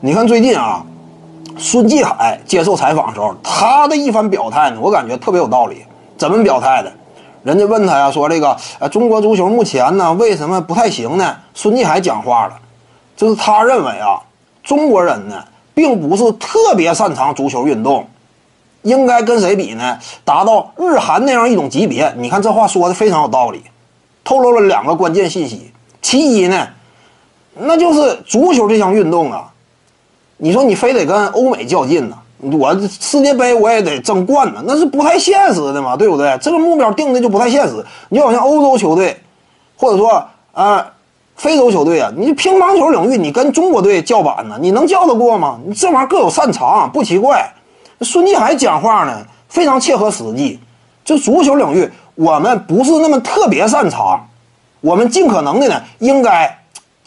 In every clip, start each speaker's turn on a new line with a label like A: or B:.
A: 你看最近啊，孙继海接受采访的时候，他的一番表态呢，我感觉特别有道理。怎么表态的？人家问他呀，说这个呃，中国足球目前呢，为什么不太行呢？孙继海讲话了，就是他认为啊，中国人呢，并不是特别擅长足球运动，应该跟谁比呢？达到日韩那样一种级别。你看这话说的非常有道理，透露了两个关键信息。其一呢，那就是足球这项运动啊，你说你非得跟欧美较劲呢？我世界杯我也得争冠呢，那是不太现实的嘛，对不对？这个目标定的就不太现实。你好像欧洲球队，或者说啊非洲球队啊，你乒乓球领域你跟中国队叫板呢，你能叫得过吗？你这玩意儿各有擅长，不奇怪。孙继海讲话呢非常切合实际，就足球领域我们不是那么特别擅长，我们尽可能的呢应该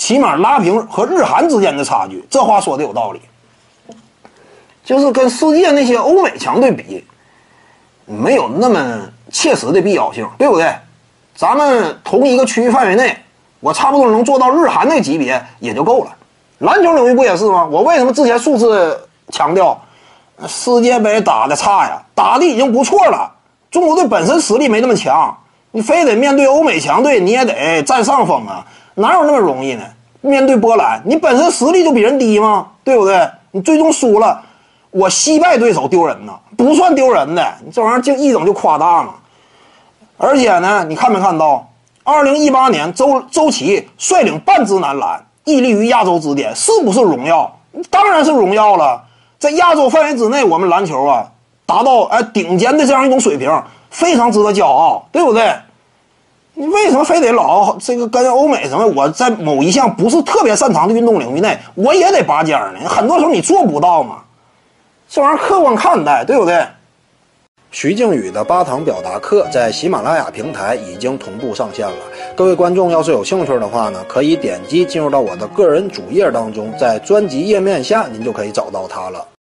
A: 起码拉平和日韩之间的差距。这话说的有道理。就是跟世界那些欧美强队比，没有那么切实的必要性，对不对？咱们同一个区域范围内，我差不多能做到日韩那级别也就够了。篮球领域不也是吗？我为什么之前数次强调世界杯打的差呀？打的已经不错了。中国队本身实力没那么强，你非得面对欧美强队，你也得占上风啊？哪有那么容易呢？面对波兰，你本身实力就比人低吗？对不对？你最终输了。我惜败对手丢人呐，不算丢人的，你这玩意儿就一整就夸大嘛。而且呢，你看没看到，二零一八年周周琦率领半支男篮屹立于亚洲之巅，是不是荣耀？当然是荣耀了。在亚洲范围之内，我们篮球啊达到哎顶尖的这样一种水平，非常值得骄傲，对不对？你为什么非得老这个跟欧美什么？我在某一项不是特别擅长的运动领域内，我也得拔尖呢？很多时候你做不到嘛。这玩意儿客观看待，对不对？
B: 徐静宇的八堂表达课在喜马拉雅平台已经同步上线了。各位观众要是有兴趣的话呢，可以点击进入到我的个人主页当中，在专辑页面下您就可以找到它了。